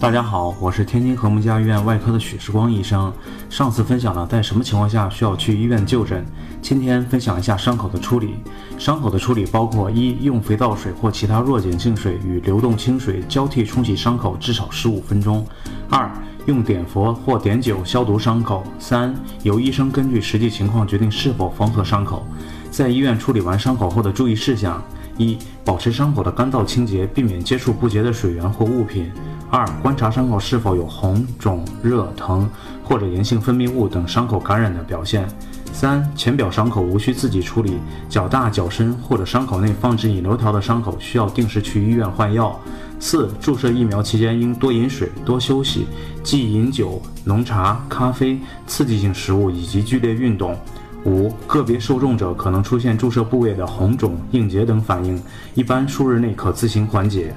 大家好，我是天津和睦家医院外科的许时光医生。上次分享了在什么情况下需要去医院就诊，今天分享一下伤口的处理。伤口的处理包括：一、用肥皂水或其他弱碱性水与流动清水交替冲洗伤口至少十五分钟；二、用碘伏或碘酒消毒伤口；三、由医生根据实际情况决定是否缝合伤口。在医院处理完伤口后的注意事项：一、保持伤口的干燥清洁，避免接触不洁的水源或物品。二、观察伤口是否有红、肿、热、疼或者炎性分泌物等伤口感染的表现。三、浅表伤口无需自己处理，较大、较深或者伤口内放置引流条的伤口需要定时去医院换药。四、注射疫苗期间应多饮水、多休息，忌饮酒、浓茶、咖啡、刺激性食物以及剧烈运动。五、个别受重者可能出现注射部位的红肿、硬结等反应，一般数日内可自行缓解。